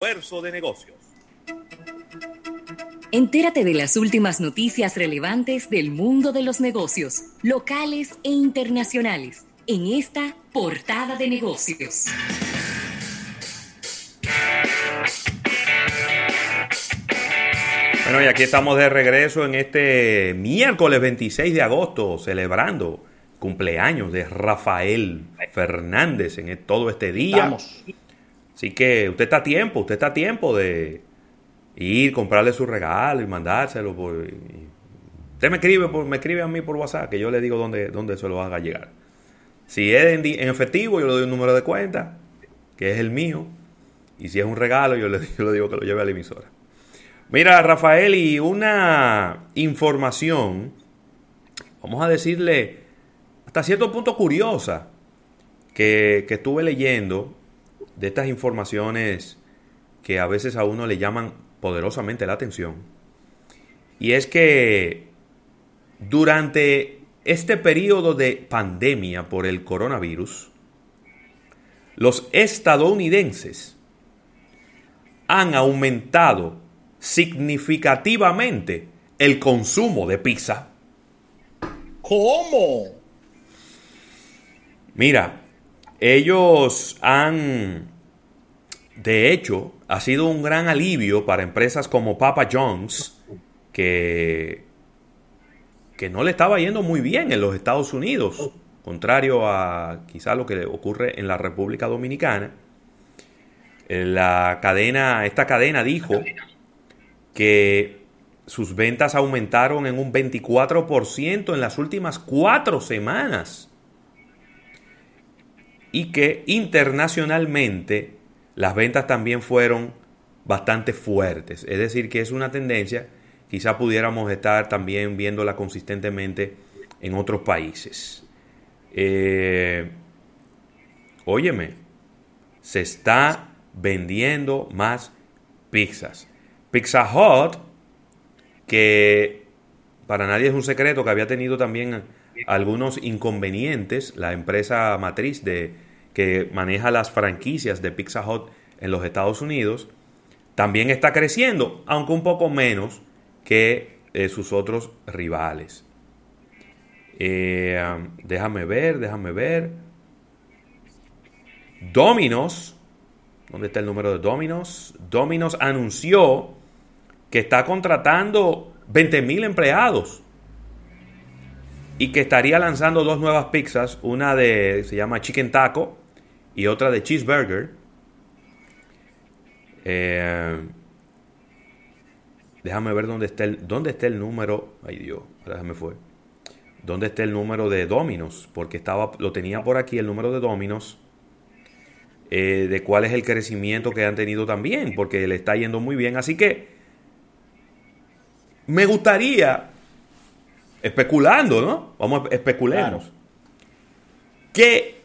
Esfuerzo de negocios. Entérate de las últimas noticias relevantes del mundo de los negocios, locales e internacionales, en esta portada de negocios. Bueno, y aquí estamos de regreso en este miércoles 26 de agosto, celebrando cumpleaños de Rafael Fernández en todo este día. Así que usted está a tiempo, usted está a tiempo de ir, comprarle su regalo y mandárselo. Por, usted me escribe, por, me escribe a mí por WhatsApp que yo le digo dónde, dónde se lo haga llegar. Si es en, efectivo, yo le doy un número de cuenta, que es el mío. Y si es un regalo, yo le, yo le digo que lo lleve a la emisora. Mira, Rafael, y una información, vamos a decirle, hasta cierto punto curiosa, que, que estuve leyendo de estas informaciones que a veces a uno le llaman poderosamente la atención. Y es que durante este periodo de pandemia por el coronavirus, los estadounidenses han aumentado significativamente el consumo de pizza. ¿Cómo? Mira, ellos han, de hecho, ha sido un gran alivio para empresas como Papa John's, que, que no le estaba yendo muy bien en los Estados Unidos, contrario a quizá lo que ocurre en la República Dominicana. La cadena, esta cadena dijo que sus ventas aumentaron en un 24% en las últimas cuatro semanas y que internacionalmente las ventas también fueron bastante fuertes. Es decir, que es una tendencia, quizá pudiéramos estar también viéndola consistentemente en otros países. Eh, óyeme, se está vendiendo más pizzas. Pizza Hut, que para nadie es un secreto que había tenido también algunos inconvenientes, la empresa matriz de, que maneja las franquicias de Pizza Hut en los Estados Unidos, también está creciendo, aunque un poco menos que eh, sus otros rivales. Eh, déjame ver, déjame ver. Dominos, ¿dónde está el número de Dominos? Dominos anunció que está contratando 20.000 empleados y que estaría lanzando dos nuevas pizzas, una de se llama Chicken Taco y otra de Cheeseburger. Eh, déjame ver dónde está el dónde está el número. Ay Dios, déjame fue. ¿Dónde está el número de Dominos? Porque estaba lo tenía por aquí el número de Dominos. Eh, de cuál es el crecimiento que han tenido también, porque le está yendo muy bien. Así que me gustaría, especulando, ¿no? Vamos, especulemos. ¿Qué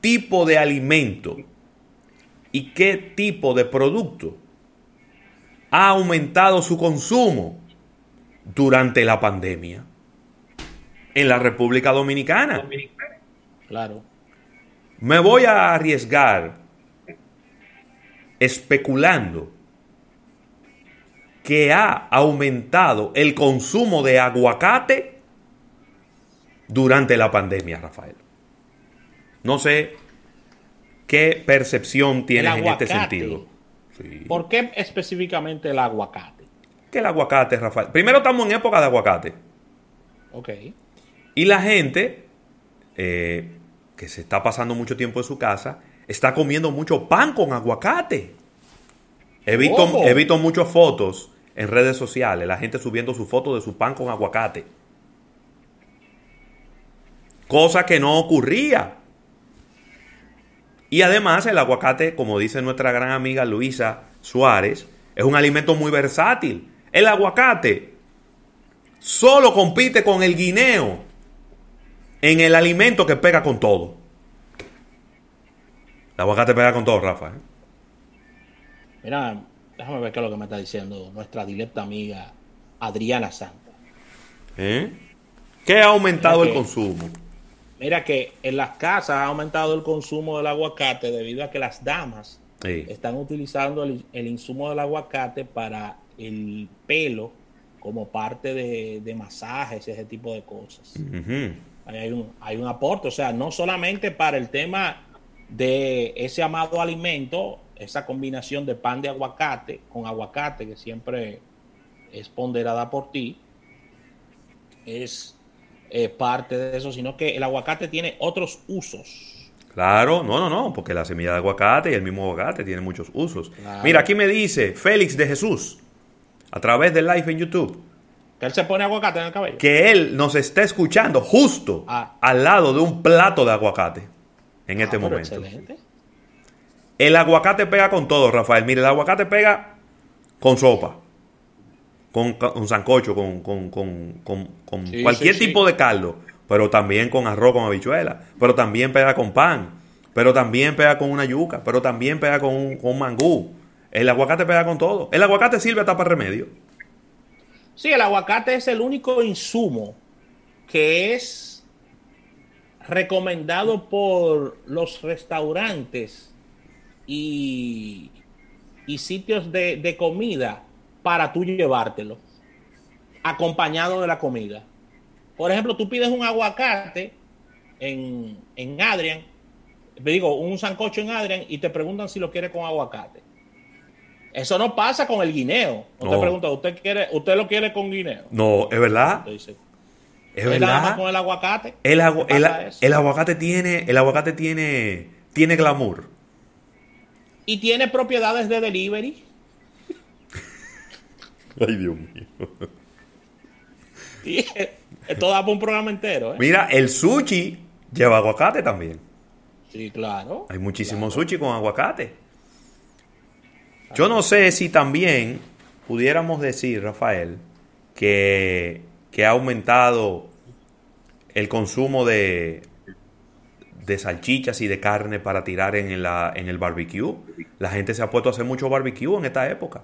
tipo de alimento y qué tipo de producto ha aumentado su consumo durante la pandemia en la República Dominicana? Claro. Me voy a arriesgar especulando que ha aumentado el consumo de aguacate durante la pandemia, Rafael. No sé qué percepción tienes en este sentido. ¿Por qué específicamente el aguacate? ¿Qué el aguacate, Rafael? Primero estamos en época de aguacate. Ok. Y la gente eh, que se está pasando mucho tiempo en su casa está comiendo mucho pan con aguacate. He visto, he visto muchas fotos en redes sociales, la gente subiendo su foto de su pan con aguacate. Cosa que no ocurría. Y además el aguacate, como dice nuestra gran amiga Luisa Suárez, es un alimento muy versátil. El aguacate solo compite con el guineo en el alimento que pega con todo. El aguacate pega con todo, Rafa. ¿eh? Mira, déjame ver qué es lo que me está diciendo nuestra directa amiga Adriana Santa. ¿Eh? ¿Qué ha aumentado el consumo? Mira que en las casas ha aumentado el consumo del aguacate debido a que las damas están utilizando el, insumo del aguacate para el pelo como parte de, masajes y ese tipo de cosas. hay, un, hay un aporte, o sea, no solamente para el tema de ese amado alimento, esa combinación de pan de aguacate con aguacate que siempre es ponderada por ti, es eh, parte de eso, sino que el aguacate tiene otros usos. Claro, no, no, no, porque la semilla de aguacate y el mismo aguacate tiene muchos usos. Mira, aquí me dice Félix de Jesús, a través del live en YouTube. Que él se pone aguacate en el cabello. Que él nos está escuchando justo ah. al lado de un plato de aguacate en este ah, momento. Excelente. El aguacate pega con todo, Rafael. Mire, el aguacate pega con sopa, con un sancocho, con, cualquier tipo de caldo, pero también con arroz con habichuela, pero también pega con pan, pero también pega con una yuca, pero también pega con un, mangú. El aguacate pega con todo. El aguacate sirve hasta para remedio. Sí, el aguacate es el único insumo que es recomendado por los restaurantes y, sitios de, comida para tú llevártelo, acompañado de la comida. Por ejemplo, tú pides un aguacate en, en Adrian, digo, un sancocho en Adrian y te preguntan si lo quiere con aguacate. Eso no pasa con el guineo. Usted pregunta, ¿usted quiere, usted lo quiere con guineo? No, es verdad. es verdad. con el aguacate. El, el, aguacate tiene, el aguacate tiene, tiene glamour y tiene propiedades de delivery. Ay, Dios mío. Y esto da para un programa entero. ¿eh? Mira, el sushi lleva aguacate también. Sí, claro. Hay muchísimo sushi con aguacate. Yo no sé si también pudiéramos decir, Rafael, que, que ha aumentado el consumo de, de salchichas y de carne para tirar en, la, en el barbecue. La gente se ha puesto a hacer mucho barbecue en esta época.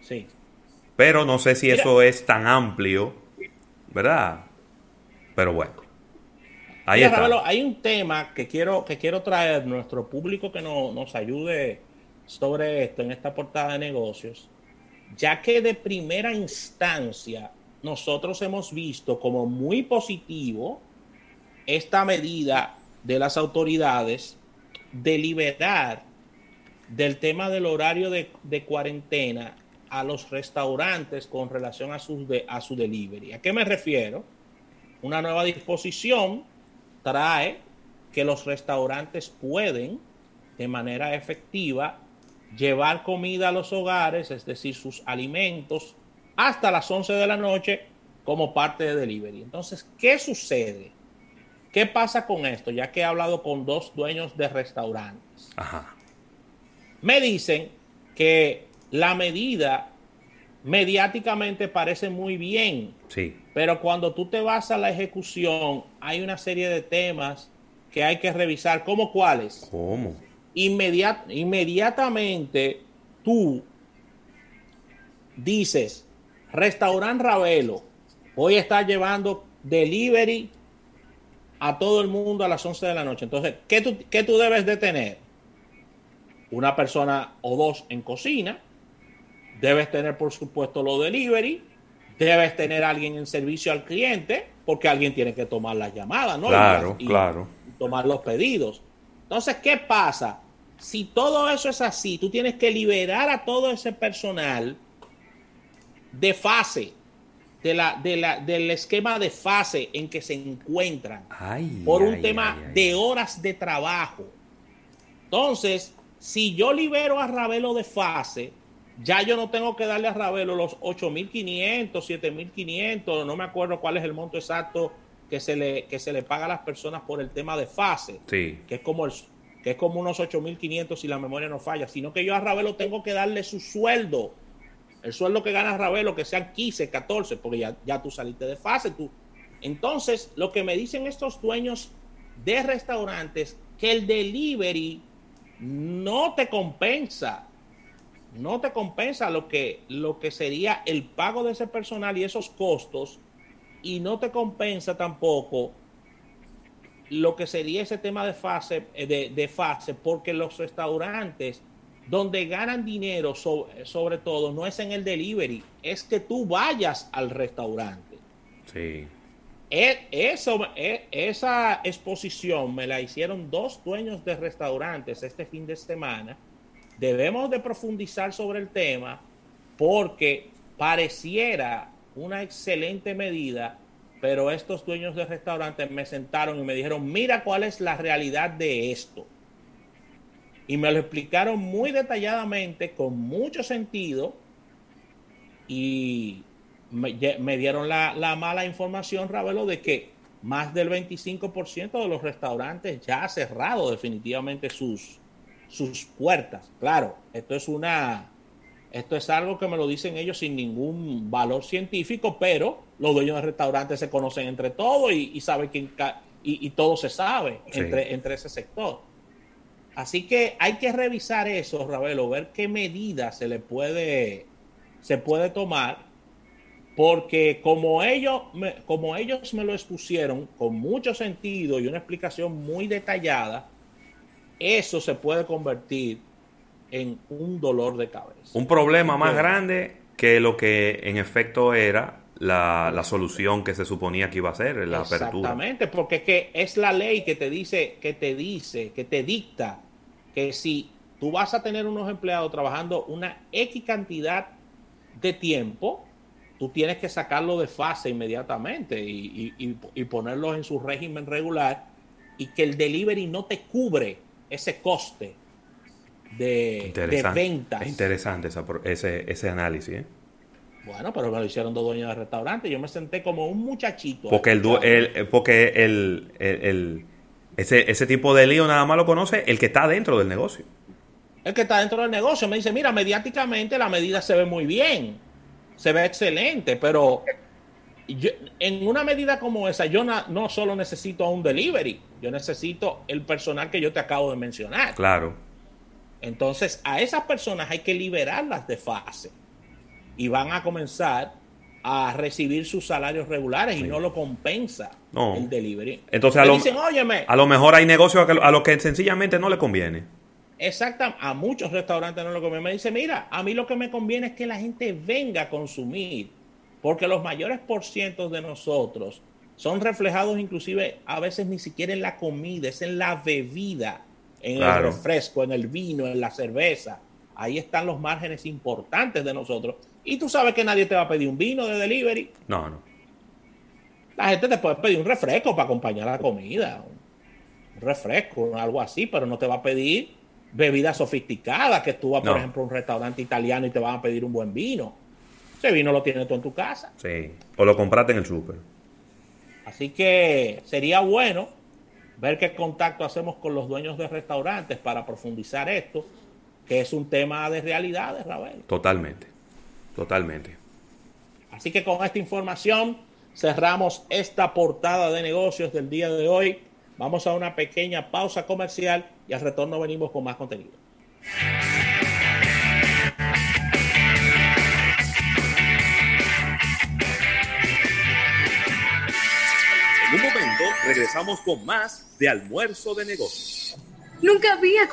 Sí. Pero no sé si eso es tan amplio, ¿verdad? Pero bueno. Ahí está. hay un tema que quiero, que quiero traer nuestro público que no, nos ayude sobre esto en esta portada de negocios, ya que de primera instancia nosotros hemos visto como muy positivo esta medida de las autoridades de liberar del tema del horario de, cuarentena a los restaurantes con relación a su, a su delivery. ¿A qué me refiero? Una nueva disposición trae que los restaurantes pueden de manera efectiva llevar comida a los hogares, es decir, sus alimentos, hasta las 11 de la noche como parte de delivery. Entonces, ¿qué sucede? ¿Qué pasa con esto? Ya que he hablado con dos dueños de restaurantes. Me dicen que la medida mediáticamente parece muy bien. Sí. Pero cuando tú te vas a la ejecución, hay una serie de temas que hay que revisar. ¿Cómo cuáles? ¿Cómo? inmediatamente tú dices, restaurante Ravelo, voy a estar llevando delivery a todo el mundo a las 11 de la noche. Entonces, ¿qué tú, qué tú debes de tener? Una persona o dos en cocina. Debes tener, por supuesto, lo delivery. Debes tener alguien en servicio al cliente, porque alguien tiene que tomar las llamadas, ¿no? Claro, claro. tomar los pedidos. Entonces, ¿qué pasa? Si todo eso es así, tú tienes que liberar a todo ese personal de fase de la, de la, del esquema de fase en que se encuentran por un tema de horas de trabajo. Entonces, si yo libero a Ravelo de fase, ya yo no tengo que darle a Ravelo los 8.500, 7.500, no me acuerdo cuál es el monto exacto que se le, que se le paga a las personas por el tema de fase, que es como el, que es como unos 8.500 si la memoria no falla, sino que yo a Ravelo tengo que darle su sueldo el sueldo que gana Ravelo, que sean 15, 14, porque ya, ya tú saliste de fase. Tú. Entonces, lo que me dicen estos dueños de restaurantes, que el delivery no te compensa. No te compensa lo que, lo que sería el pago de ese personal y esos costos. Y no te compensa tampoco lo que sería ese tema de fase, eh, de, fase, porque los restaurantes donde ganan dinero sobre, todo no es en el delivery, es que tú vayas al restaurante. Sí. E, eso, e, esa exposición me la hicieron dos dueños de restaurantes este fin de semana. Debemos de profundizar sobre el tema porque pareciera una excelente medida pero estos dueños de restaurantes me sentaron y me dijeron, mira cuál es la realidad de esto. Y me lo explicaron muy detalladamente, con mucho sentido, y me, dieron la, mala información, Ravelo, de que más del 25% de los restaurantes ya ha cerrado definitivamente sus, sus puertas. Claro, esto es una esto es algo que me lo dicen ellos sin ningún valor científico, pero los dueños de restaurantes se conocen entre todos y, saben quién y, todo se sabe entre, entre ese sector. Así que hay que revisar eso, Ravelo, ver qué medidas se le puede, se puede tomar, porque como ellos, me, como ellos me lo expusieron con mucho sentido y una explicación muy detallada, eso se puede convertir en un dolor de cabeza. Un problema más grande que lo que en efecto era la, solución que se suponía que iba a ser, la apertura. Exactamente, porque es que es la ley que te dice, que te dice, que te dicta que si tú vas a tener unos empleados trabajando una X cantidad de tiempo, tú tienes que sacarlo de fase inmediatamente y, y, y ponerlos en su régimen regular y que el delivery no te cubre ese coste de, ventas. Es interesante ese, ese análisis. ¿eh? Bueno, pero me lo hicieron dos dueños de restaurante. Yo me senté como un muchachito. Porque el, el porque el, el, ese, ese tipo de lío nada más lo conoce el que está dentro del negocio. El que está dentro del negocio me dice, mira, mediáticamente la medida se ve muy bien, se ve excelente, pero en una medida como esa, yo no solo necesito un delivery, yo necesito el personal que yo te acabo de mencionar. Claro. Entonces, a esas personas hay que liberarlas de fase y van a comenzar a recibir sus salarios regulares y no lo compensa el delivery. Entonces, a lo, dicen, a lo mejor hay negocios a los que sencillamente no le conviene. Exacto, a muchos restaurantes no le conviene. Me dice, mira, a mí lo que me conviene es que la gente venga a consumir, porque los mayores por cientos de nosotros son reflejados inclusive a veces ni siquiera en la comida, es en la bebida en el refresco, en el vino, en la cerveza. Ahí están los márgenes importantes de nosotros. Y tú sabes que nadie te va a pedir un vino de delivery. No, no. La gente te puede pedir un refresco para acompañar la comida. Un refresco, algo así, pero no te va a pedir bebidas sofisticadas, que tú vas, por ejemplo, a un restaurante italiano y te van a pedir un buen vino. Ese vino lo tienes tú en tu casa. Sí, o lo compraste en el súper. Así que sería bueno ver qué contacto hacemos con los dueños de restaurantes para profundizar esto, que es un tema de realidades, Ravel. Totalmente, totalmente. Así que con esta información cerramos esta portada de negocios del día de hoy. Vamos a una pequeña pausa comercial y al retorno venimos con más contenido. En un momento regresamos con más de almuerzo de negocios. Nunca había